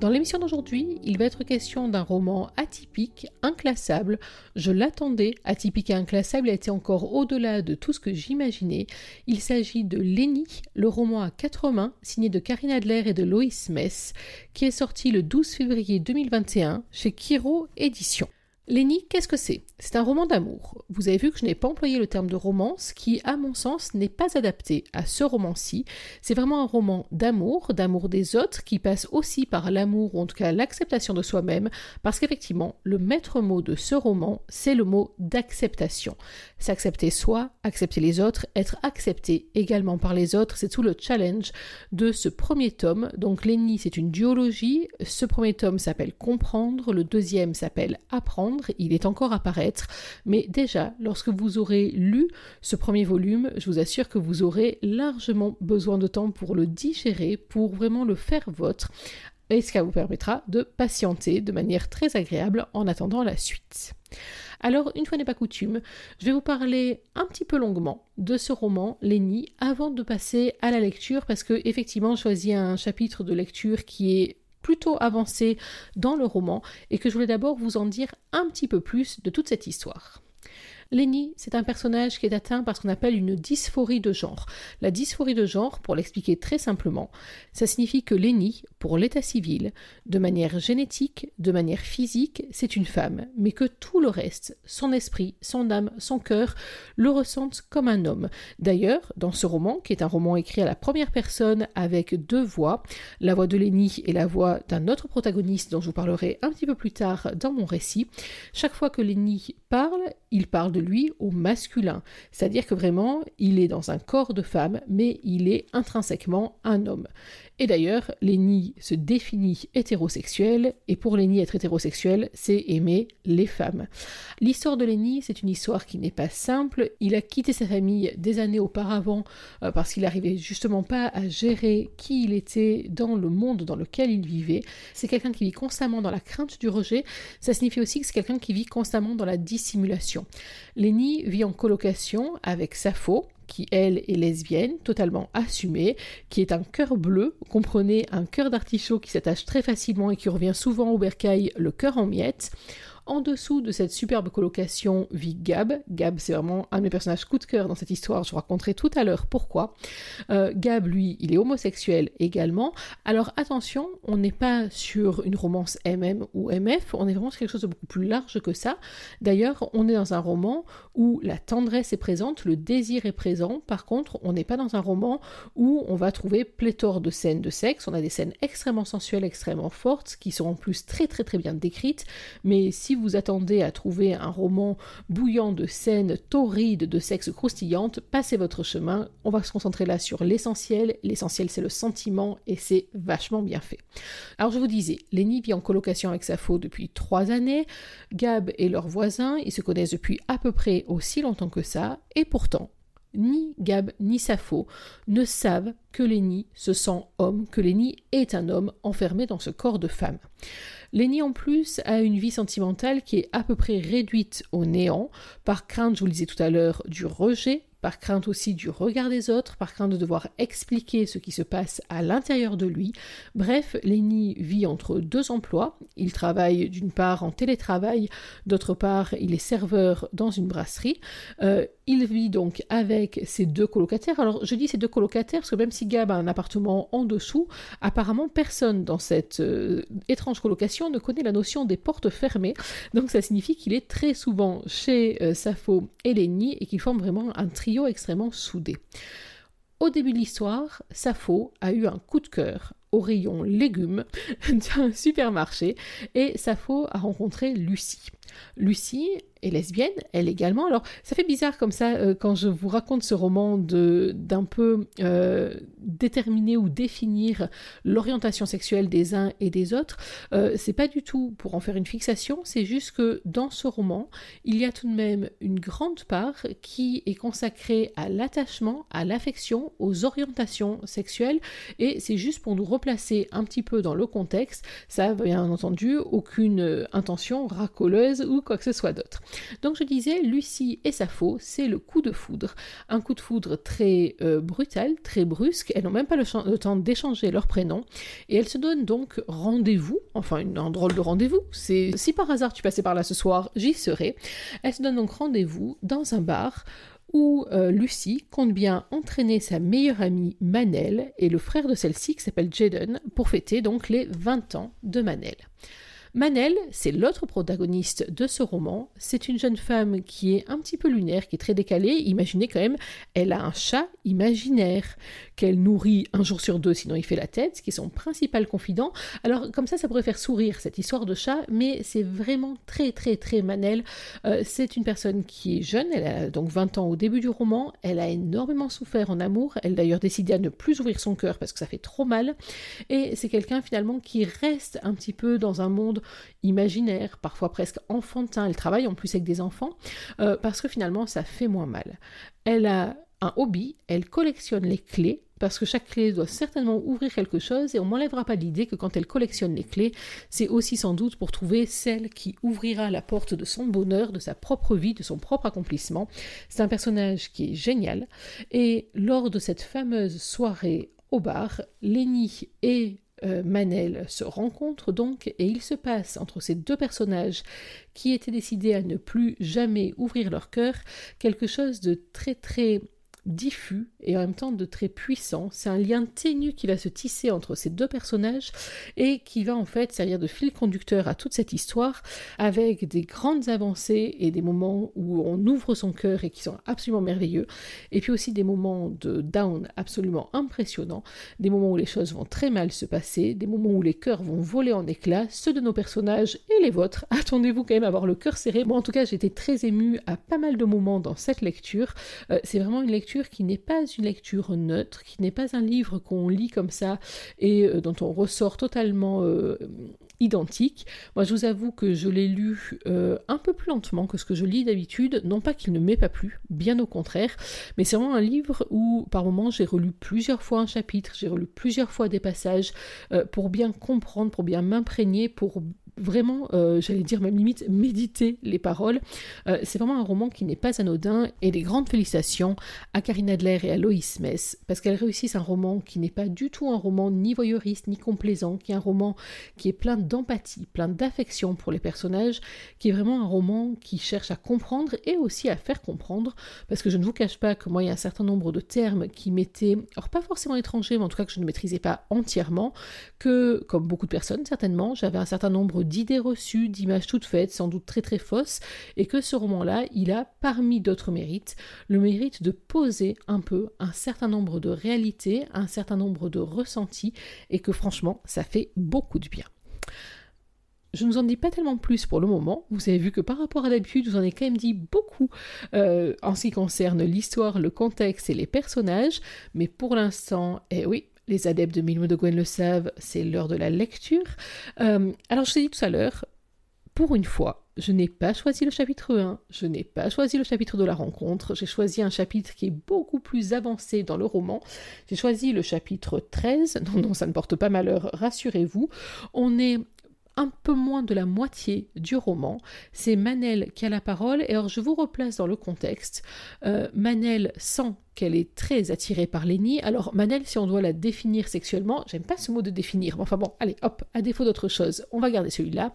Dans l'émission d'aujourd'hui, il va être question d'un roman atypique, inclassable. Je l'attendais, atypique et inclassable, a été encore au-delà de tout ce que j'imaginais. Il s'agit de Lenny, le roman à quatre mains, signé de Karine Adler et de Loïs Mess, qui est sorti le 12 février 2021 chez Kiro Éditions. Lenny, qu'est-ce que c'est? C'est un roman d'amour. Vous avez vu que je n'ai pas employé le terme de romance, qui, à mon sens, n'est pas adapté à ce roman-ci. C'est vraiment un roman d'amour, d'amour des autres, qui passe aussi par l'amour, ou en tout cas l'acceptation de soi-même, parce qu'effectivement, le maître mot de ce roman, c'est le mot d'acceptation. S'accepter soi, accepter les autres, être accepté également par les autres, c'est tout le challenge de ce premier tome. Donc Lenny, c'est une duologie. Ce premier tome s'appelle Comprendre, le deuxième s'appelle Apprendre il est encore à paraître, mais déjà, lorsque vous aurez lu ce premier volume, je vous assure que vous aurez largement besoin de temps pour le digérer, pour vraiment le faire vôtre, et ce qui vous permettra de patienter de manière très agréable en attendant la suite. Alors, une fois n'est pas coutume, je vais vous parler un petit peu longuement de ce roman, Lenny, avant de passer à la lecture, parce que effectivement, je choisis un chapitre de lecture qui est plutôt avancé dans le roman et que je voulais d'abord vous en dire un petit peu plus de toute cette histoire. Lenny, c'est un personnage qui est atteint par ce qu'on appelle une dysphorie de genre. La dysphorie de genre, pour l'expliquer très simplement, ça signifie que Lenny, pour l'état civil, de manière génétique, de manière physique, c'est une femme, mais que tout le reste, son esprit, son âme, son cœur, le ressentent comme un homme. D'ailleurs, dans ce roman, qui est un roman écrit à la première personne avec deux voix, la voix de Lenny et la voix d'un autre protagoniste dont je vous parlerai un petit peu plus tard dans mon récit, chaque fois que Lenny parle, il parle de lui au masculin. C'est-à-dire que vraiment, il est dans un corps de femme, mais il est intrinsèquement un homme. Et d'ailleurs, Lenny se définit hétérosexuel, et pour Lenny, être hétérosexuel, c'est aimer les femmes. L'histoire de Lenny, c'est une histoire qui n'est pas simple. Il a quitté sa famille des années auparavant euh, parce qu'il n'arrivait justement pas à gérer qui il était dans le monde dans lequel il vivait. C'est quelqu'un qui vit constamment dans la crainte du rejet. Ça signifie aussi que c'est quelqu'un qui vit constamment dans la dissimulation. Lenny vit en colocation avec Sappho, qui elle est lesbienne, totalement assumée, qui est un cœur bleu, comprenez un cœur d'artichaut qui s'attache très facilement et qui revient souvent au bercail, le cœur en miettes. En dessous de cette superbe colocation vit Gab. Gab, c'est vraiment un de mes personnages coup de cœur dans cette histoire. Je vous raconterai tout à l'heure pourquoi. Euh, Gab, lui, il est homosexuel également. Alors attention, on n'est pas sur une romance MM ou MF, on est vraiment sur quelque chose de beaucoup plus large que ça. D'ailleurs, on est dans un roman où la tendresse est présente, le désir est présent. Par contre, on n'est pas dans un roman où on va trouver pléthore de scènes de sexe. On a des scènes extrêmement sensuelles, extrêmement fortes, qui sont en plus très très très bien décrites. Attendez à trouver un roman bouillant de scènes torrides de sexe croustillantes, passez votre chemin. On va se concentrer là sur l'essentiel. L'essentiel, c'est le sentiment et c'est vachement bien fait. Alors, je vous disais, Lenny vit en colocation avec Sappho depuis trois années. Gab est leur voisin. Ils se connaissent depuis à peu près aussi longtemps que ça. Et pourtant, ni Gab ni Sappho ne savent que Lenny se sent homme, que Lenny est un homme enfermé dans ce corps de femme. Lenny en plus a une vie sentimentale qui est à peu près réduite au néant, par crainte, je vous le disais tout à l'heure, du rejet, par crainte aussi du regard des autres, par crainte de devoir expliquer ce qui se passe à l'intérieur de lui. Bref, Lenny vit entre deux emplois. Il travaille d'une part en télétravail, d'autre part il est serveur dans une brasserie. Euh, il vit donc avec ses deux colocataires. Alors je dis ses deux colocataires parce que même si Gab a un appartement en dessous, apparemment personne dans cette euh, étrange colocation ne connaît la notion des portes fermées. Donc ça signifie qu'il est très souvent chez euh, Sappho et Lenny et qu'ils forment vraiment un trio extrêmement soudé. Au début de l'histoire, Sappho a eu un coup de cœur au rayon légumes d'un supermarché et Sappho a rencontré Lucie. Lucie est lesbienne, elle également. Alors, ça fait bizarre comme ça euh, quand je vous raconte ce roman d'un peu euh, déterminer ou définir l'orientation sexuelle des uns et des autres. Euh, c'est pas du tout pour en faire une fixation, c'est juste que dans ce roman, il y a tout de même une grande part qui est consacrée à l'attachement, à l'affection, aux orientations sexuelles, et c'est juste pour nous replacer un petit peu dans le contexte. Ça, bien entendu, aucune intention racoleuse ou quoi que ce soit d'autre. Donc je disais, Lucie et Sappho, c'est le coup de foudre. Un coup de foudre très euh, brutal, très brusque. Elles n'ont même pas le, temps d'échanger leur prénom. Et elles se donnent donc rendez-vous, enfin un drôle de rendez-vous. C'est si par hasard tu passais par là ce soir, j'y serai. Elles se donnent donc rendez-vous dans un bar où euh, Lucie compte bien entraîner sa meilleure amie Manel et le frère de celle-ci qui s'appelle Jaden pour fêter donc les 20 ans de Manel. Manel, c'est l'autre protagoniste de ce roman. C'est une jeune femme qui est un petit peu lunaire, qui est très décalée. Imaginez quand même, elle a un chat imaginaire qu'elle nourrit un jour sur deux, sinon il fait la tête, qui est son principal confident. Alors comme ça, ça pourrait faire sourire cette histoire de chat, mais c'est vraiment très très très Manel. Euh, c'est une personne qui est jeune, elle a donc 20 ans au début du roman. Elle a énormément souffert en amour. Elle d'ailleurs décidé à ne plus ouvrir son cœur parce que ça fait trop mal. Et c'est quelqu'un finalement qui reste un petit peu dans un monde imaginaire, parfois presque enfantin. Elle travaille en plus avec des enfants euh, parce que finalement ça fait moins mal. Elle a un hobby, elle collectionne les clés parce que chaque clé doit certainement ouvrir quelque chose et on m'enlèvera pas l'idée que quand elle collectionne les clés, c'est aussi sans doute pour trouver celle qui ouvrira la porte de son bonheur, de sa propre vie, de son propre accomplissement. C'est un personnage qui est génial et lors de cette fameuse soirée au bar, Lenny et euh, Manel se rencontrent donc et il se passe entre ces deux personnages qui étaient décidés à ne plus jamais ouvrir leur cœur quelque chose de très très diffus et en même temps de très puissant. C'est un lien ténu qui va se tisser entre ces deux personnages et qui va en fait servir de fil conducteur à toute cette histoire avec des grandes avancées et des moments où on ouvre son cœur et qui sont absolument merveilleux et puis aussi des moments de down absolument impressionnants, des moments où les choses vont très mal se passer, des moments où les cœurs vont voler en éclats, ceux de nos personnages et les vôtres. Attendez-vous quand même à avoir le cœur serré. Moi en tout cas j'étais très émue à pas mal de moments dans cette lecture. Euh, c'est vraiment une lecture qui n'est pas une lecture neutre, qui n'est pas un livre qu'on lit comme ça et euh, dont on ressort totalement euh, identique. Moi, je vous avoue que je l'ai lu euh, un peu plus lentement que ce que je lis d'habitude. Non pas qu'il ne m'ait pas plu, bien au contraire, mais c'est vraiment un livre où, par moments, j'ai relu plusieurs fois un chapitre, j'ai relu plusieurs fois des passages pour bien comprendre, pour bien m'imprégner, pour vraiment, euh, j'allais dire même limite, méditer les paroles. Euh, c'est vraiment un roman qui n'est pas anodin et des grandes félicitations à Karine Adler et à Loïs Mess parce qu'elles réussissent un roman qui n'est pas du tout un roman ni voyeuriste ni complaisant, qui est un roman qui est plein d'empathie, plein d'affection pour les personnages, qui est vraiment un roman qui cherche à comprendre et aussi à faire comprendre parce que je ne vous cache pas que moi il y a un certain nombre de termes qui m'étaient, alors pas forcément étrangers, mais en tout cas que je ne maîtrisais pas entièrement, que comme beaucoup de personnes certainement, j'avais un certain nombre d'idées reçues, d'images toutes faites, sans doute très très fausses, et que ce roman-là, il a, parmi d'autres mérites, le mérite de poser un peu un certain nombre de réalités, un certain nombre de ressentis, et que franchement, ça fait beaucoup de bien. Je ne vous en dis pas tellement plus pour le moment. Vous avez vu que par rapport à d'habitude, je vous en ai quand même dit beaucoup euh, en ce qui concerne l'histoire, le contexte et les personnages. Mais pour l'instant, eh oui, les adeptes de Milmo de Gwen le savent, c'est l'heure de la lecture. Euh, alors, je vous ai dit tout à l'heure, pour une fois, je n'ai pas choisi le chapitre 1, je n'ai pas choisi le chapitre de la rencontre, j'ai choisi un chapitre qui est beaucoup plus avancé dans le roman. J'ai choisi le chapitre 13. Non, non, ça ne porte pas malheur, rassurez-vous. On est un peu moins de la moitié du roman. C'est Manel qui a la parole, et alors je vous replace dans le contexte. Euh, Manel sent qu'elle est très attirée par Lenny. Alors, Manel, si on doit la définir sexuellement, j'aime pas ce mot de définir, mais enfin bon, allez, hop, à défaut d'autre chose, on va garder celui-là.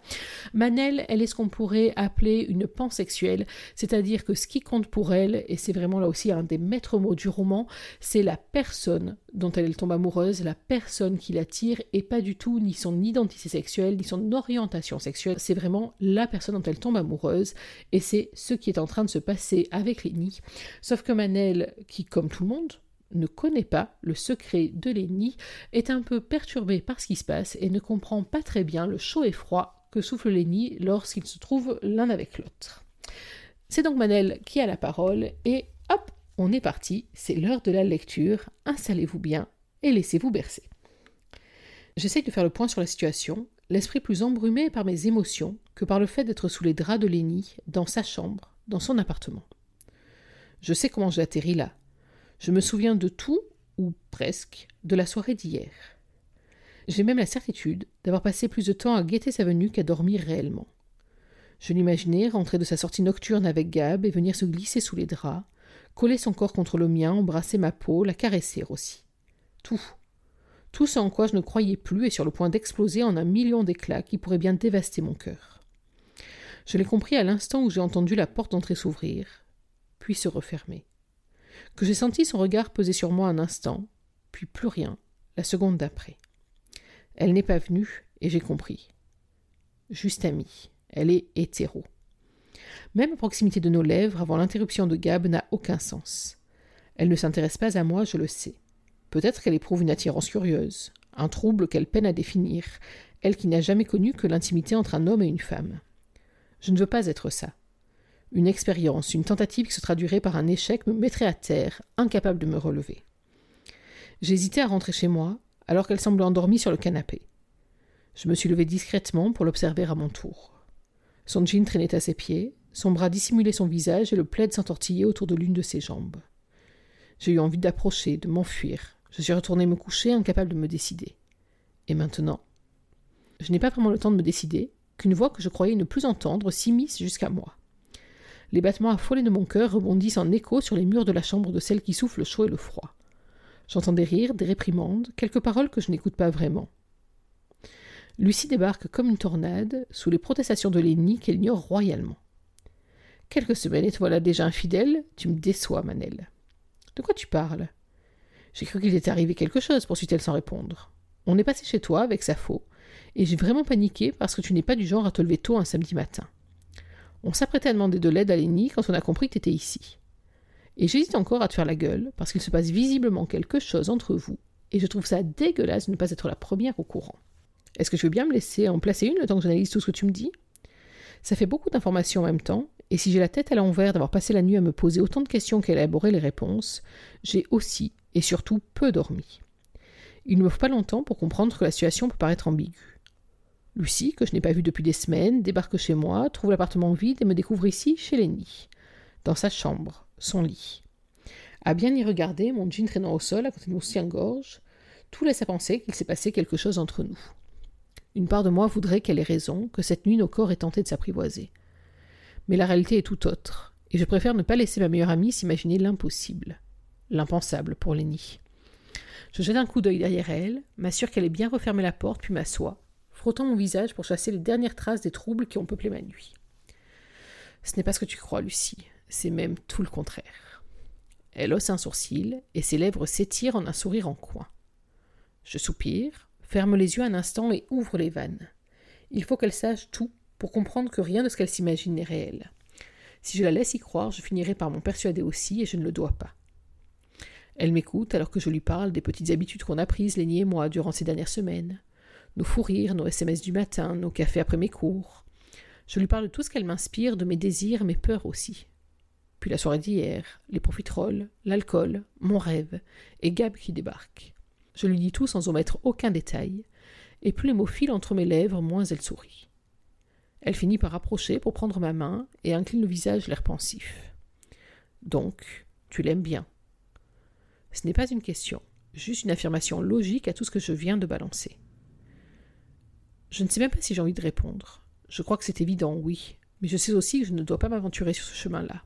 Manel, elle est ce qu'on pourrait appeler une pansexuelle, c'est-à-dire que ce qui compte pour elle, et c'est vraiment là aussi un des maîtres mots du roman, c'est la personne dont elle tombe amoureuse, la personne qui l'attire, et pas du tout ni son identité sexuelle, ni son orientation sexuelle, c'est vraiment la personne dont elle tombe amoureuse, et c'est ce qui est en train de se passer avec Lenny. Sauf que Manel, qui comme tout le monde, ne connaît pas le secret de Lenny, est un peu perturbé par ce qui se passe et ne comprend pas très bien le chaud et froid que souffle Lenny lorsqu'ils se trouvent l'un avec l'autre. C'est donc Manel qui a la parole et hop, on est parti, c'est l'heure de la lecture, installez-vous bien et laissez-vous bercer. J'essaye de faire le point sur la situation, l'esprit plus embrumé par mes émotions que par le fait d'être sous les draps de Lénie, dans sa chambre, dans son appartement. Je sais comment j'ai atterri là. Je me souviens de tout, ou presque, de la soirée d'hier. J'ai même la certitude d'avoir passé plus de temps à guetter sa venue qu'à dormir réellement. Je l'imaginais rentrer de sa sortie nocturne avec Gab et venir se glisser sous les draps, coller son corps contre le mien, embrasser ma peau, la caresser aussi. Tout. Tout ce en quoi je ne croyais plus est sur le point d'exploser en un million d'éclats qui pourraient bien dévaster mon cœur. Je l'ai compris à l'instant où j'ai entendu la porte d'entrée s'ouvrir, puis se refermer. Que j'ai senti son regard peser sur moi un instant, puis plus rien, la seconde d'après. Elle n'est pas venue, et j'ai compris. Juste amie. Elle est hétéro. Même proximité de nos lèvres, avant l'interruption de Gab, n'a aucun sens. Elle ne s'intéresse pas à moi, je le sais. Peut-être qu'elle éprouve une attirance curieuse, un trouble qu'elle peine à définir, elle qui n'a jamais connu que l'intimité entre un homme et une femme. Je ne veux pas être ça. Une expérience, une tentative qui se traduirait par un échec me mettrait à terre, incapable de me relever. J'hésitais à rentrer chez moi, alors qu'elle semblait endormie sur le canapé. Je me suis levé discrètement pour l'observer à mon tour. Son jean traînait à ses pieds, son bras dissimulait son visage et le plaid s'entortillait autour de l'une de ses jambes. J'ai eu envie d'approcher, de m'enfuir. Je suis retourné me coucher, incapable de me décider. Et maintenant Je n'ai pas vraiment le temps de me décider qu'une voix que je croyais ne plus entendre s'immisce jusqu'à moi. Les battements affolés de mon cœur rebondissent en écho sur les murs de la chambre de celle qui souffle le chaud et le froid. J'entends des rires, des réprimandes, quelques paroles que je n'écoute pas vraiment. Lucie débarque comme une tornade, sous les protestations de Lénie qu'elle ignore royalement. Quelques semaines et te voilà déjà infidèle, tu me déçois, Manel. De quoi tu parles? J'ai cru qu'il était arrivé quelque chose, poursuit-elle sans répondre. On est passé chez toi avec sa faux, et j'ai vraiment paniqué parce que tu n'es pas du genre à te lever tôt un samedi matin. On s'apprêtait à demander de l'aide à Lénie quand on a compris que tu étais ici. Et j'hésite encore à te faire la gueule, parce qu'il se passe visiblement quelque chose entre vous, et je trouve ça dégueulasse de ne pas être la première au courant. Est-ce que tu veux bien me laisser en placer une le temps que j'analyse tout ce que tu me dis? Ça fait beaucoup d'informations en même temps, et si j'ai la tête à l'envers d'avoir passé la nuit à me poser autant de questions qu'à élaborer les réponses, j'ai aussi, et surtout, peu dormi. Il ne me faut pas longtemps pour comprendre que la situation peut paraître ambiguë. Lucie, que je n'ai pas vue depuis des semaines, débarque chez moi, trouve l'appartement vide et me découvre ici, chez Lenny, dans sa chambre, son lit. À bien y regarder, mon jean traînant au sol à côté de mon soutien-gorge, tout laisse à penser qu'il s'est passé quelque chose entre nous. Une part de moi voudrait qu'elle ait raison, que cette nuit nos corps aient tenté de s'apprivoiser. Mais la réalité est tout autre, et je préfère ne pas laisser ma meilleure amie s'imaginer l'impossible, l'impensable pour Lenny. Je jette un coup d'œil derrière elle, m'assure qu'elle ait bien refermé la porte, puis m'assois, frottant mon visage pour chasser les dernières traces des troubles qui ont peuplé ma nuit. Ce n'est pas ce que tu crois, Lucie, c'est même tout le contraire. Elle hausse un sourcil, et ses lèvres s'étirent en un sourire en coin. Je soupire, ferme les yeux un instant et ouvre les vannes. Il faut qu'elle sache tout pour comprendre que rien de ce qu'elle s'imagine n'est réel. Si je la laisse y croire, je finirai par m'en persuader aussi, et je ne le dois pas. Elle m'écoute alors que je lui parle des petites habitudes qu'on a prises, Lénie et moi, durant ces dernières semaines. Nos fous rires, nos SMS du matin, nos cafés après mes cours. Je lui parle de tout ce qu'elle m'inspire, de mes désirs, mes peurs aussi. Puis la soirée d'hier, les profiteroles, l'alcool, mon rêve, et Gab qui débarque. Je lui dis tout sans omettre aucun détail, et plus les mots filent entre mes lèvres, moins elle sourit. Elle finit par approcher pour prendre ma main et incline le visage l'air pensif. Donc, tu l'aimes bien. Ce n'est pas une question, juste une affirmation logique à tout ce que je viens de balancer. Je ne sais même pas si j'ai envie de répondre. Je crois que c'est évident, oui, mais je sais aussi que je ne dois pas m'aventurer sur ce chemin-là.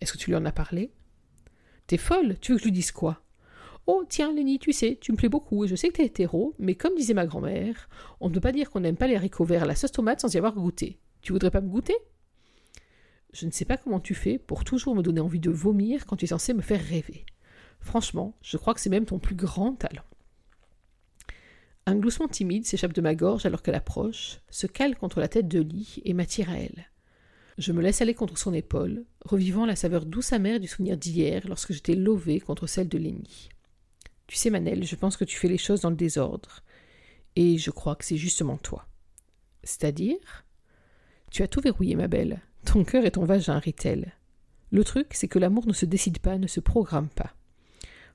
Est-ce que tu lui en as parlé? T'es folle, tu veux que je lui dise quoi? Oh, tiens, Lenny, tu sais, tu me plais beaucoup et je sais que t'es hétéro, mais comme disait ma grand-mère, on ne peut pas dire qu'on n'aime pas les haricots verts à la sauce tomate sans y avoir goûté. Tu voudrais pas me goûter? Je ne sais pas comment tu fais pour toujours me donner envie de vomir quand tu es censé me faire rêver. Franchement, je crois que c'est même ton plus grand talent. Un gloussement timide s'échappe de ma gorge alors qu'elle approche, se cale contre la tête de lit et m'attire à elle. Je me laisse aller contre son épaule, revivant la saveur douce amère du souvenir d'hier lorsque j'étais lovée contre celle de Lenny. Tu sais, Manel, je pense que tu fais les choses dans le désordre. Et je crois que c'est justement toi. C'est-à-dire? Tu as tout verrouillé, ma belle. Ton cœur est ton vagin, rit-elle. Le truc, c'est que l'amour ne se décide pas, ne se programme pas.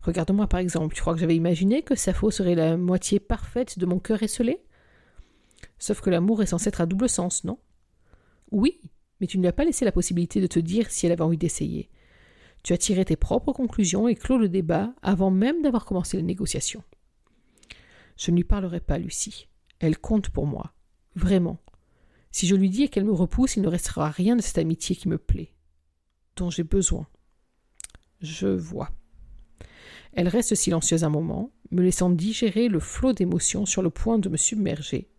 Regarde-moi par exemple, tu crois que j'avais imaginé que Sappho serait la moitié parfaite de mon cœur esselé? Sauf que l'amour est censé être à double sens, non? Oui, mais tu ne lui as pas laissé la possibilité de te dire si elle avait envie d'essayer. Tu as tiré tes propres conclusions et clos le débat avant même d'avoir commencé les négociations. Je ne lui parlerai pas, Lucie. Elle compte pour moi. Vraiment. Si je lui dis et qu'elle me repousse, il ne restera rien de cette amitié qui me plaît, dont j'ai besoin. Je vois. Elle reste silencieuse un moment, me laissant digérer le flot d'émotions sur le point de me submerger.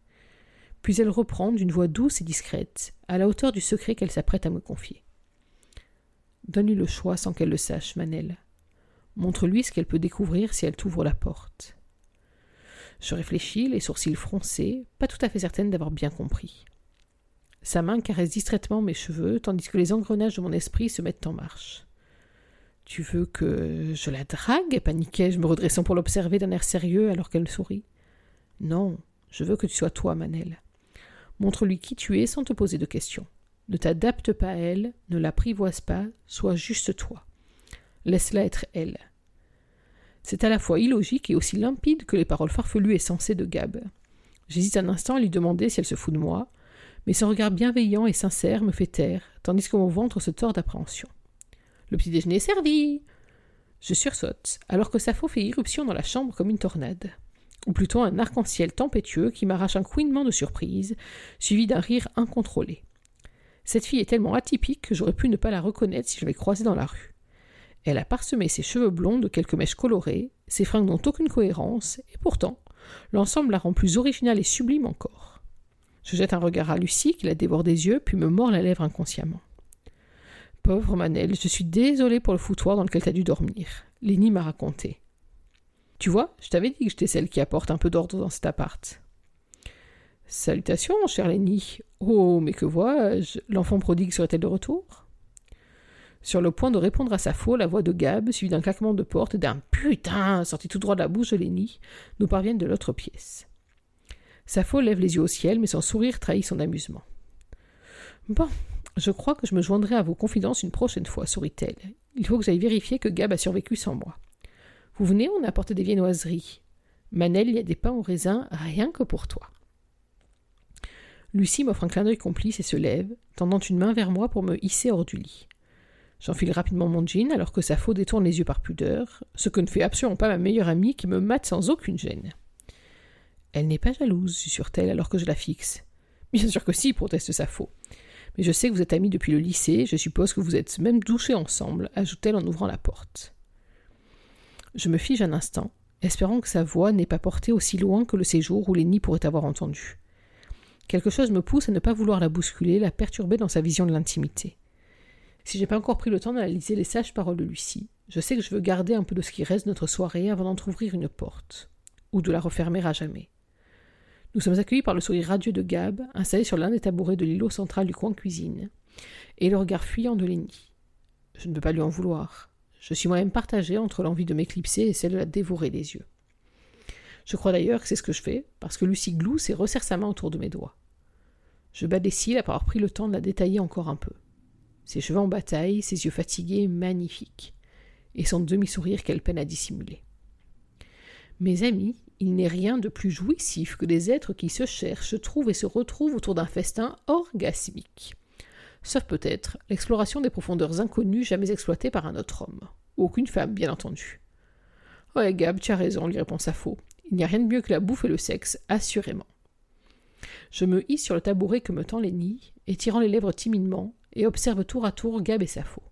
Puis elle reprend d'une voix douce et discrète, à la hauteur du secret qu'elle s'apprête à me confier. Donne-lui le choix sans qu'elle le sache, Manel. Montre-lui ce qu'elle peut découvrir si elle t'ouvre la porte. Je réfléchis, les sourcils froncés, pas tout à fait certaine d'avoir bien compris. Sa main caresse distraitement mes cheveux, tandis que les engrenages de mon esprit se mettent en marche. Tu veux que je la drague? Paniquai-je, me redressant pour l'observer d'un air sérieux alors qu'elle sourit. Non, je veux que tu sois toi, Manel. Montre-lui qui tu es sans te poser de questions. Ne t'adapte pas à elle, ne l'apprivoise pas, sois juste toi. Laisse-la être elle. C'est à la fois illogique et aussi limpide que les paroles farfelues et sensées de Gab. J'hésite un instant à lui demander si elle se fout de moi, mais son regard bienveillant et sincère me fait taire, tandis que mon ventre se tord d'appréhension. Le petit déjeuner est servi. Je sursaute, alors que Sappho fait irruption dans la chambre comme une tornade ou plutôt un arc-en-ciel tempétueux qui m'arrache un couinement de surprise, suivi d'un rire incontrôlé. Cette fille est tellement atypique que j'aurais pu ne pas la reconnaître si je l'avais croisée dans la rue. Elle a parsemé ses cheveux blonds de quelques mèches colorées, ses fringues n'ont aucune cohérence, et pourtant, l'ensemble la rend plus originale et sublime encore. Je jette un regard à Lucie qui la dévore des yeux, puis me mord la lèvre inconsciemment. Pauvre Manel, je suis désolée pour le foutoir dans lequel t'as dû dormir. Lénie m'a raconté. Tu vois, je t'avais dit que j'étais celle qui apporte un peu d'ordre dans cet appart. Salutations, cher Lenny. Oh, mais que vois-je? L'enfant prodigue serait-elle de retour? Sur le point de répondre à sa faux, la voix de Gab, suivie d'un claquement de porte et d'un putain sorti tout droit de la bouche de Lenny, nous parviennent de l'autre pièce. Safo lève les yeux au ciel, mais son sourire trahit son amusement. Bon, je crois que je me joindrai à vos confidences une prochaine fois, sourit-elle. Il faut que j'aille vérifier que Gab a survécu sans moi. Vous venez, on apporte des viennoiseries. Manel, il y a des pains au raisin, rien que pour toi. Lucie m'offre un clin d'œil complice et se lève, tendant une main vers moi pour me hisser hors du lit. J'enfile rapidement mon jean alors que sa faux détourne les yeux par pudeur, ce que ne fait absolument pas ma meilleure amie qui me mate sans aucune gêne. Elle n'est pas jalouse, susurre-t-elle alors que je la fixe. Bien sûr que si, proteste Sappho. Mais je sais que vous êtes amis depuis le lycée, je suppose que vous êtes même douchés ensemble, ajoute-t-elle en ouvrant la porte. Je me fige un instant, espérant que sa voix n'ait pas porté aussi loin que le séjour où Lenny pourrait avoir entendu. Quelque chose me pousse à ne pas vouloir la bousculer, la perturber dans sa vision de l'intimité. Si j'ai pas encore pris le temps d'analyser les sages paroles de Lucie, je sais que je veux garder un peu de ce qui reste de notre soirée avant d'entr'ouvrir une porte, ou de la refermer à jamais. Nous sommes accueillis par le sourire radieux de Gab, installé sur l'un des tabourets de l'îlot central du coin cuisine, et le regard fuyant de Lenny. Je ne peux pas lui en vouloir. Je suis moi-même partagée entre l'envie de m'éclipser et celle de la dévorer des yeux. Je crois d'ailleurs que c'est ce que je fais, parce que Lucie glousse et resserre sa main autour de mes doigts. Je bats des cils après avoir pris le temps de la détailler encore un peu. Ses cheveux en bataille, ses yeux fatigués, magnifiques, et son demi-sourire qu'elle peine à dissimuler. Mes amis, il n'est rien de plus jouissif que des êtres qui se cherchent, se trouvent et se retrouvent autour d'un festin orgasmique sauf peut-être l'exploration des profondeurs inconnues jamais exploitées par un autre homme. Ou aucune femme, bien entendu. Ouais, Gab, tu as raison, lui répond Sappho. Il n'y a rien de mieux que la bouffe et le sexe, assurément. Je me hisse sur le tabouret que me tend Lenny, étirant les lèvres timidement, et observe tour à tour Gab et Sappho.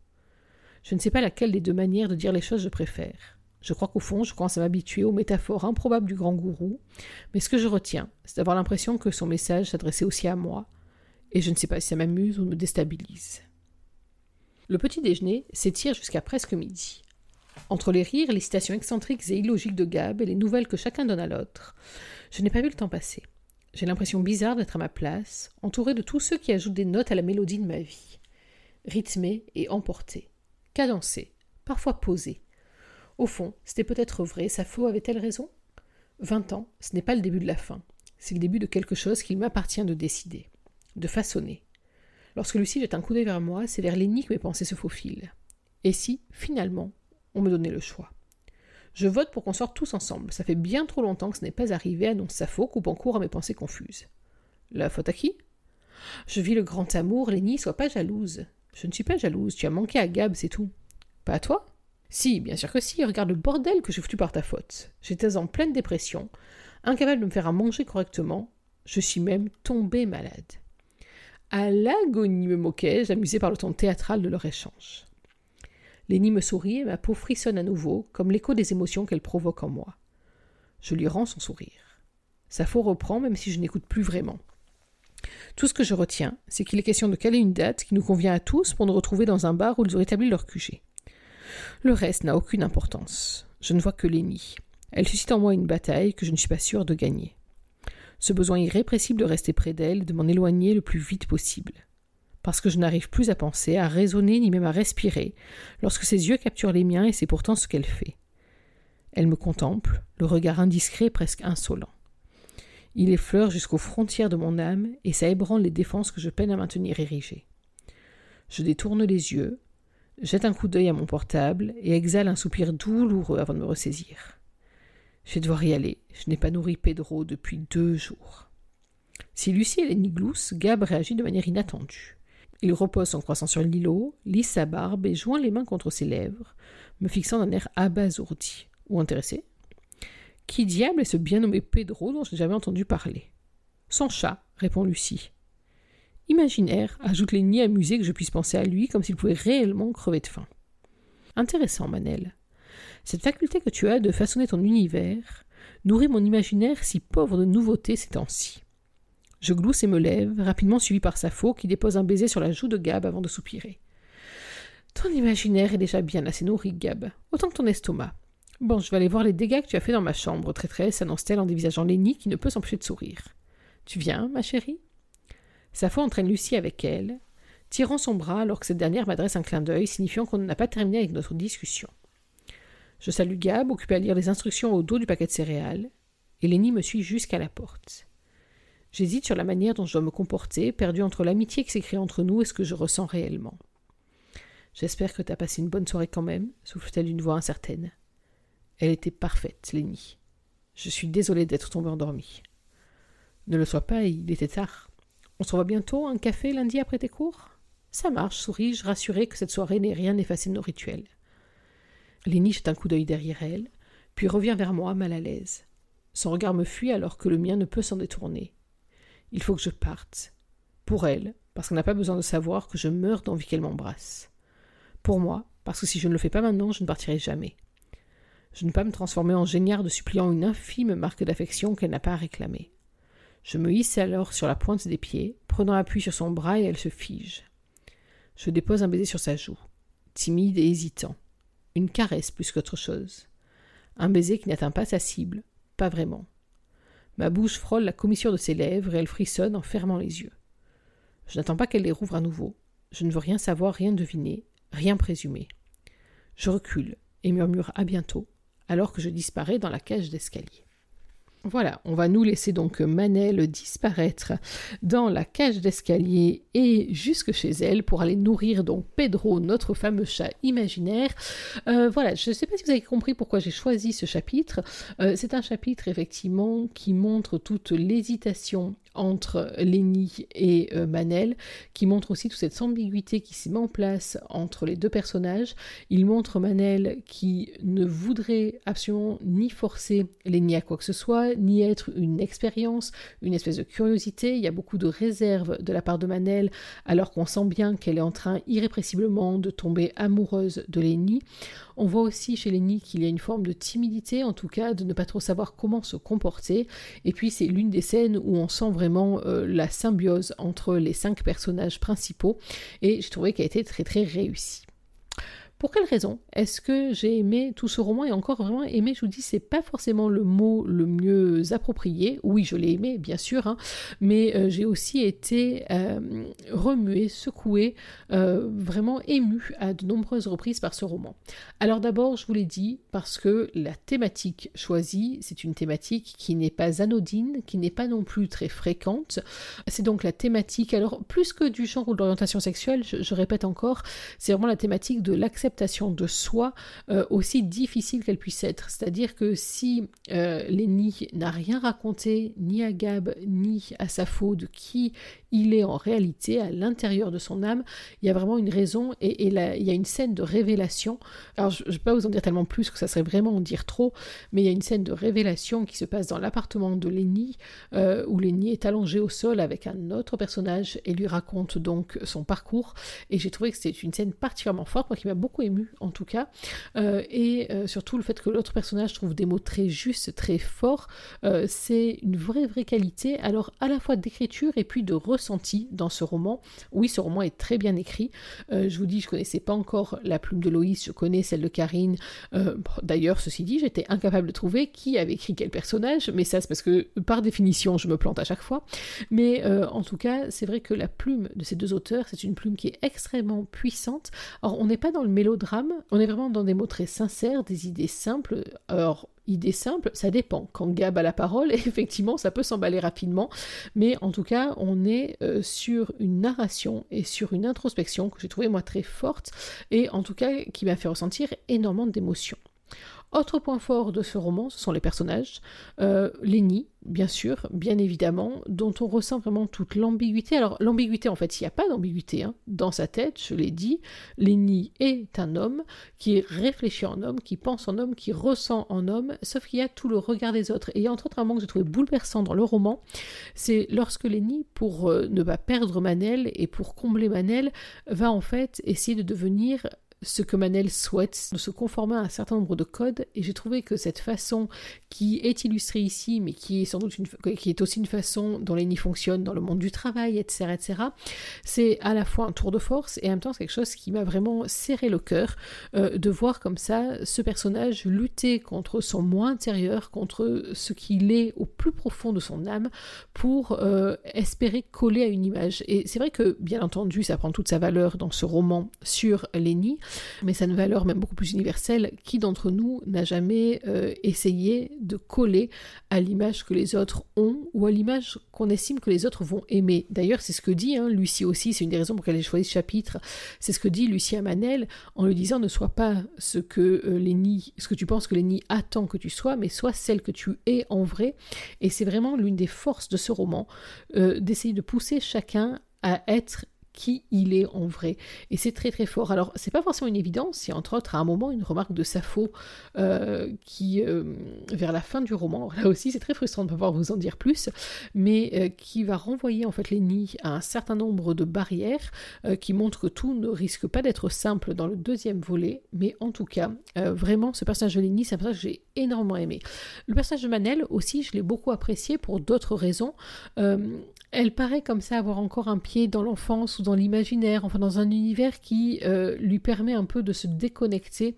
Je ne sais pas laquelle des deux manières de dire les choses je préfère. Je crois qu'au fond, je commence à m'habituer aux métaphores improbables du grand gourou, mais ce que je retiens, c'est d'avoir l'impression que son message s'adressait aussi à moi, et je ne sais pas si ça m'amuse ou me déstabilise. Le petit déjeuner s'étire jusqu'à presque midi. Entre les rires, les citations excentriques et illogiques de Gab et les nouvelles que chacun donne à l'autre, je n'ai pas vu le temps passer. J'ai l'impression bizarre d'être à ma place, entourée de tous ceux qui ajoutent des notes à la mélodie de ma vie. Rythmée et emportée, cadencée, parfois posée. Au fond, c'était peut-être vrai, Sappho avait-elle raison? Vingt ans, ce n'est pas le début de la fin, c'est le début de quelque chose qu'il m'appartient de décider de façonner. Lorsque Lucie jette un coup d'œil vers moi, c'est vers Lenny que mes pensées se faufilent. Et si, finalement, on me donnait le choix? Je vote pour qu'on sorte tous ensemble. Ça fait bien trop longtemps que ce n'est pas arrivé, annonce Safo, coupant court à mes pensées confuses. La faute à qui? Je vis le grand amour, Lenny, sois pas jalouse. Je ne suis pas jalouse, tu as manqué à Gab, c'est tout. Pas à toi? Si, bien sûr que si, regarde le bordel que j'ai foutu par ta faute. J'étais en pleine dépression, incapable de me faire à manger correctement, je suis même tombée malade. À l'agonie me moquais-je, amusé par le ton théâtral de leur échange. Lénie me sourit et ma peau frissonne à nouveau, comme l'écho des émotions qu'elle provoque en moi. Je lui rends son sourire. Sa faux reprend, même si je n'écoute plus vraiment. Tout ce que je retiens, c'est qu'il est question de caler une date qui nous convient à tous pour nous retrouver dans un bar où ils ont établi leur QG. Le reste n'a aucune importance. Je ne vois que Lénie. Elle suscite en moi une bataille que je ne suis pas sûre de gagner. Ce besoin irrépressible de rester près d'elle, de m'en éloigner le plus vite possible. Parce que je n'arrive plus à penser, à raisonner, ni même à respirer, lorsque ses yeux capturent les miens et c'est pourtant ce qu'elle fait. Elle me contemple, le regard indiscret, presque insolent. Il effleure jusqu'aux frontières de mon âme et ça ébranle les défenses que je peine à maintenir érigées. Je détourne les yeux, jette un coup d'œil à mon portable et exhale un soupir douloureux avant de me ressaisir. Je vais devoir y aller. Je n'ai pas nourri Pedro depuis deux jours. Si Lucie est niglousse, Gab réagit de manière inattendue. Il repose son croissant sur l'îlot, lisse sa barbe et joint les mains contre ses lèvres, me fixant d'un air abasourdi. Ou intéressé? Qui diable est ce bien nommé Pedro dont je n'ai jamais entendu parler? Son chat, répond Lucie. Imaginaire, ajoute nids amusé que je puisse penser à lui comme s'il pouvait réellement crever de faim. Intéressant, Manel. Cette faculté que tu as de façonner ton univers nourrit mon imaginaire si pauvre de nouveautés ces temps-ci. Je glousse et me lève, rapidement suivi par Sappho qui dépose un baiser sur la joue de Gab avant de soupirer. Ton imaginaire est déjà bien assez nourri, Gab, autant que ton estomac. Bon, je vais aller voir les dégâts que tu as fait dans ma chambre, traîtresse, annonce-t-elle en dévisageant Lenny qui ne peut s'empêcher de sourire. Tu viens, ma chérie? Sappho entraîne Lucie avec elle, tirant son bras alors que cette dernière m'adresse un clin d'œil signifiant qu'on n'a pas terminé avec notre discussion. Je salue Gab, occupé à lire les instructions au dos du paquet de céréales, et Lenny me suit jusqu'à la porte. J'hésite sur la manière dont je dois me comporter, perdu entre l'amitié qui s'écrit entre nous et ce que je ressens réellement. J'espère que tu as passé une bonne soirée quand même, souffle-t-elle d'une voix incertaine. Elle était parfaite, Lenny. Je suis désolée d'être tombée endormie. Ne le sois pas, il était tard. On se revoit bientôt, un café lundi après tes cours? Ça marche, souris-je, rassurée que cette soirée n'ait rien effacé de nos rituels. Lénie jette un coup d'œil derrière elle, puis revient vers moi mal à l'aise. Son regard me fuit alors que le mien ne peut s'en détourner. Il faut que je parte. Pour elle, parce qu'elle n'a pas besoin de savoir que je meurs d'envie qu'elle m'embrasse. Pour moi, parce que si je ne le fais pas maintenant, je ne partirai jamais. Je ne peux pas me transformer en géniarde suppliant une infime marque d'affection qu'elle n'a pas à réclamer. Je me hisse alors sur la pointe des pieds, prenant appui sur son bras et elle se fige. Je dépose un baiser sur sa joue, timide et hésitant une caresse plus qu'autre chose. Un baiser qui n'atteint pas sa cible, pas vraiment. Ma bouche frôle la commissure de ses lèvres et elle frissonne en fermant les yeux. Je n'attends pas qu'elle les rouvre à nouveau. Je ne veux rien savoir, rien deviner, rien présumer. Je recule et murmure à bientôt, alors que je disparais dans la cage d'escalier. Voilà, on va nous laisser donc Manel disparaître dans la cage d'escalier et jusque chez elle pour aller nourrir donc Pedro, notre fameux chat imaginaire. Euh, voilà, je ne sais pas si vous avez compris pourquoi j'ai choisi ce chapitre. Euh, c'est un chapitre effectivement qui montre toute l'hésitation entre Lenny et euh, Manel, qui montre aussi toute cette ambiguïté qui s'est met en place entre les deux personnages. Il montre Manel qui ne voudrait absolument ni forcer Lenny à quoi que ce soit, ni être une expérience, une espèce de curiosité. Il y a beaucoup de réserves de la part de Manel, alors qu'on sent bien qu'elle est en train irrépressiblement de tomber amoureuse de Lenny. On voit aussi chez Lenny qu'il y a une forme de timidité, en tout cas, de ne pas trop savoir comment se comporter. Et puis c'est l'une des scènes où on sent vraiment euh, la symbiose entre les cinq personnages principaux. Et j'ai trouvé qu'elle été très très réussie. Pour quelle raison est-ce que j'ai aimé tout ce roman et encore vraiment aimé, je vous dis, c'est pas forcément le mot le mieux approprié. Oui, je l'ai aimé, bien sûr, hein, mais euh, j'ai aussi été euh, remué, secoué, euh, vraiment ému à de nombreuses reprises par ce roman. Alors d'abord, je vous l'ai dit, parce que la thématique choisie, c'est une thématique qui n'est pas anodine, qui n'est pas non plus très fréquente. C'est donc la thématique, alors plus que du genre ou de l'orientation sexuelle, je, répète encore, c'est vraiment la thématique de l'acceptation de soi, euh, aussi difficile qu'elle puisse être. C'est-à-dire que si euh, n'a rien raconté, ni à Gab, ni à sa de qui il est en réalité à l'intérieur de son âme. Il y a vraiment une raison et, il y a une scène de révélation. Alors je ne vais pas vous en dire tellement plus que ça serait vraiment en dire trop, mais il y a une scène de révélation qui se passe dans l'appartement de Lenny, euh, où Lenny est allongé au sol avec un autre personnage et lui raconte donc son parcours. Et j'ai trouvé que c'était une scène particulièrement forte, qui m'a beaucoup ému en tout cas. Euh, et euh, surtout le fait que l'autre personnage trouve des mots très justes, très forts, c'est une vraie vraie qualité. Alors à la fois d'écriture et puis de ressenti dans ce roman. Oui, ce roman est très bien écrit. Euh, je vous dis, je connaissais pas encore la plume de Loïs, je connais celle de Karine. Euh, d'ailleurs, ceci dit, j'étais incapable de trouver qui avait écrit quel personnage, mais ça c'est parce que par définition, je me plante à chaque fois. Mais euh, en tout cas, c'est vrai que la plume de ces deux auteurs, c'est une plume qui est extrêmement puissante. Alors, on n'est pas dans le mélodrame, on est vraiment dans des mots très sincères, des idées simples. Alors, idée simple, ça dépend. Quand Gab a la parole, effectivement, ça peut s'emballer rapidement, mais en tout cas, on est euh, sur une narration et sur une introspection que j'ai trouvé moi très forte et en tout cas qui m'a fait ressentir énormément d'émotions. Autre point fort de ce roman, ce sont les personnages. Euh, bien sûr, bien évidemment, dont on ressent vraiment toute l'ambiguïté. Alors l'ambiguïté, en fait, il n'y a pas d'ambiguïté. Hein. Dans sa tête, je l'ai dit, Lenny est un homme qui réfléchit en homme, qui pense en homme, qui ressent en homme, sauf qu'il y a tout le regard des autres. Et entre autres, un moment que j'ai trouvé bouleversant dans le roman, c'est lorsque Lenny, pour euh, ne pas perdre Manel et pour combler Manel, va en fait essayer de devenir ce que Manel souhaite, de se conformer à un certain nombre de codes, et j'ai trouvé que cette façon qui est illustrée ici, mais qui est sans doute aussi une façon dont Lenny fonctionne dans le monde du travail, etc., etc., c'est à la fois un tour de force et en même temps c'est quelque chose qui m'a vraiment serré le cœur euh, de voir comme ça ce personnage lutter contre son moi intérieur, contre ce qu'il est au plus profond de son âme, pour euh, espérer coller à une image. Et c'est vrai que, bien entendu, ça prend toute sa valeur dans ce roman sur Lenny, mais a une valeur même beaucoup plus universelle. Qui d'entre nous n'a jamais euh, essayé de coller à l'image que les autres ont ou à l'image qu'on estime que les autres vont aimer? D'ailleurs, c'est ce que dit hein, Lucie aussi, c'est une des raisons pour lesquelles j'ai choisi ce chapitre, c'est ce que dit Lucie à Manel en lui disant ne sois pas ce que euh, ce que tu penses que Lénie attend que tu sois, mais sois celle que tu es en vrai. Et c'est vraiment l'une des forces de ce roman, euh, d'essayer de pousser chacun à être qui il est en vrai. Et c'est très très fort. Alors, c'est pas forcément une évidence, il y a entre autres à un moment une remarque de Sappho euh, qui, euh, vers la fin du roman, là aussi c'est très frustrant de ne pas pouvoir vous en dire plus, mais euh, qui va renvoyer en fait Lenny à un certain nombre de barrières qui montrent que tout ne risque pas d'être simple dans le deuxième volet, mais en tout cas, vraiment, ce personnage de Lenny, c'est un personnage que j'ai énormément aimé. Le personnage de Manel aussi, je l'ai beaucoup apprécié pour d'autres raisons. elle paraît comme ça avoir encore un pied dans l'enfance ou dans l'imaginaire, enfin dans un univers qui euh, lui permet un peu de se déconnecter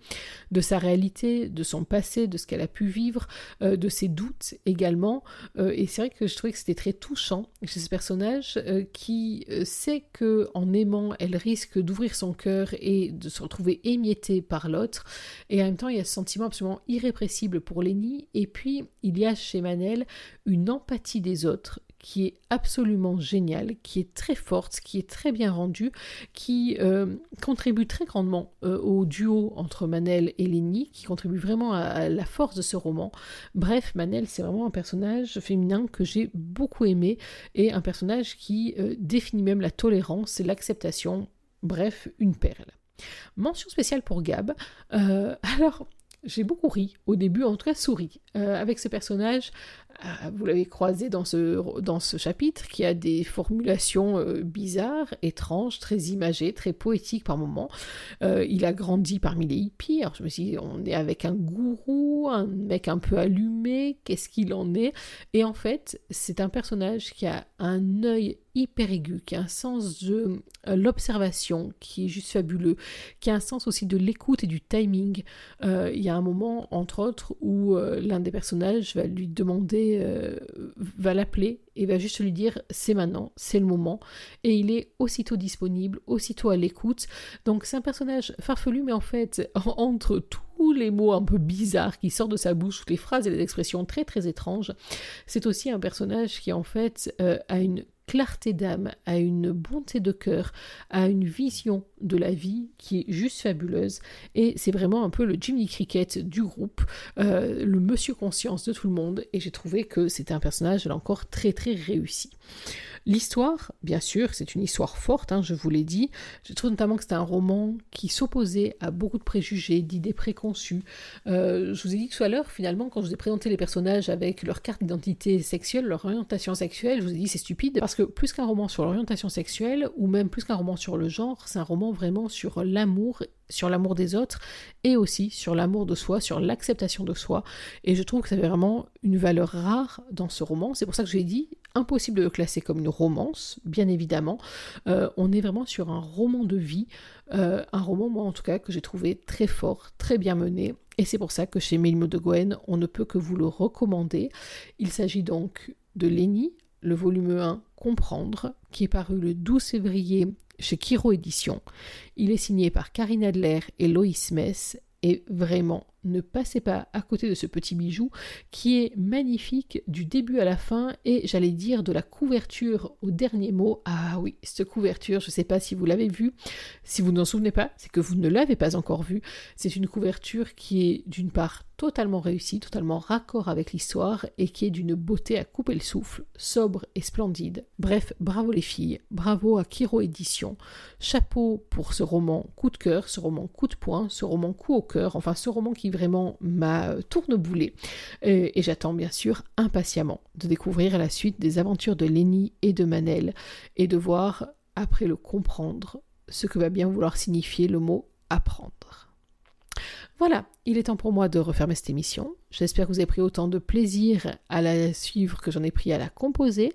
de sa réalité, de son passé, de ce qu'elle a pu vivre, euh, de ses doutes également. Euh, et c'est vrai que je trouvais que c'était très touchant chez ce personnage qui sait que en aimant, elle risque d'ouvrir son cœur et de se retrouver émiettée par l'autre. Et en même temps, il y a ce sentiment absolument irrépressible pour Lenny. Et puis, il y a chez Manel une empathie des autres qui est absolument géniale, qui est très forte, qui est très bien rendue, qui euh, contribue très grandement euh, au duo entre Manel et Lenny, qui contribue vraiment à, la force de ce roman. Bref, Manel, c'est vraiment un personnage féminin que j'ai beaucoup aimé et un personnage qui euh, définit même la tolérance et l'acceptation. Bref, une perle. Mention spéciale pour Gab. alors, j'ai beaucoup ri au début, en tout cas souri, avec ce personnage vous l'avez croisé dans ce, dans ce chapitre, qui a des formulations euh, bizarres, étranges, très imagées, très poétiques par moments. Euh, il a grandi parmi les hippies. Alors je me suis dit, on est avec un gourou, un mec un peu allumé, qu'est-ce qu'il en est? Et en fait, c'est un personnage qui a un œil hyper aigu, qui a un sens de euh, l'observation qui est juste fabuleux, qui a un sens aussi de l'écoute et du timing. Euh, il y a un moment, entre autres, où euh, l'un des personnages va lui demander, va l'appeler et va juste lui dire c'est maintenant, c'est le moment, et il est aussitôt disponible, aussitôt à l'écoute. Donc c'est un personnage farfelu, mais en fait, entre tous les mots un peu bizarres qui sortent de sa bouche, toutes les phrases et les expressions très très étranges, c'est aussi un personnage qui en fait a une clarté d'âme, à une bonté de cœur, à une vision de la vie qui est juste fabuleuse. Et c'est vraiment un peu le Jimmy Cricket du groupe, euh, le monsieur conscience de tout le monde. Et j'ai trouvé que c'était un personnage, là encore, très très réussi. L'histoire, bien sûr, c'est une histoire forte, hein, je vous l'ai dit. Je trouve notamment que c'était un roman qui s'opposait à beaucoup de préjugés, d'idées préconçues. Euh, je vous ai dit tout à l'heure, finalement, quand je vous ai présenté les personnages avec leur carte d'identité sexuelle, leur orientation sexuelle, je vous ai dit c'est stupide, parce que plus qu'un roman sur l'orientation sexuelle, ou même plus qu'un roman sur le genre, c'est un roman vraiment sur l'amour sur l'amour des autres et aussi sur l'amour de soi, sur l'acceptation de soi. Et je trouve que ça avait vraiment une valeur rare dans ce roman. C'est pour ça que j'ai dit impossible de le classer comme une romance, bien évidemment. Euh, on est vraiment sur un roman de vie, euh, un roman, moi en tout cas, que j'ai trouvé très fort, très bien mené. Et c'est pour ça que chez Mélimo de Gwen, on ne peut que vous le recommander. Il s'agit donc de Lénie, le volume 1 Comprendre, qui est paru le 12 février chez Kiro Édition. Il est signé par Karine Adler et Loïs Mess et vraiment ne passez pas à côté de ce petit bijou qui est magnifique du début à la fin et j'allais dire de la couverture au dernier mot. Ah oui, cette couverture, je ne sais pas si vous l'avez vue. Si vous n'en souvenez pas, c'est que vous ne l'avez pas encore vue. C'est une couverture qui est d'une part totalement réussie, totalement raccord avec l'histoire et qui est d'une beauté à couper le souffle, sobre et splendide. Bref, bravo les filles, bravo à Kiro Édition. Chapeau pour ce roman coup de cœur, ce roman coup de poing, ce roman coup au cœur, enfin ce roman qui vraiment ma tourneboulée. Et, et j'attends bien sûr impatiemment de découvrir la suite des aventures de Lenny et de Manel et de voir, après le comprendre, ce que va bien vouloir signifier le mot apprendre. Voilà, il est temps pour moi de refermer cette émission. J'espère que vous avez pris autant de plaisir à la suivre que j'en ai pris à la composer.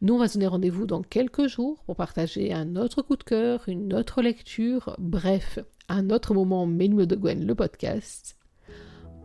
Nous, on va se donner rendez-vous dans quelques jours pour partager un autre coup de cœur, une autre lecture, bref, un autre moment Ménimo de Gwen, le podcast.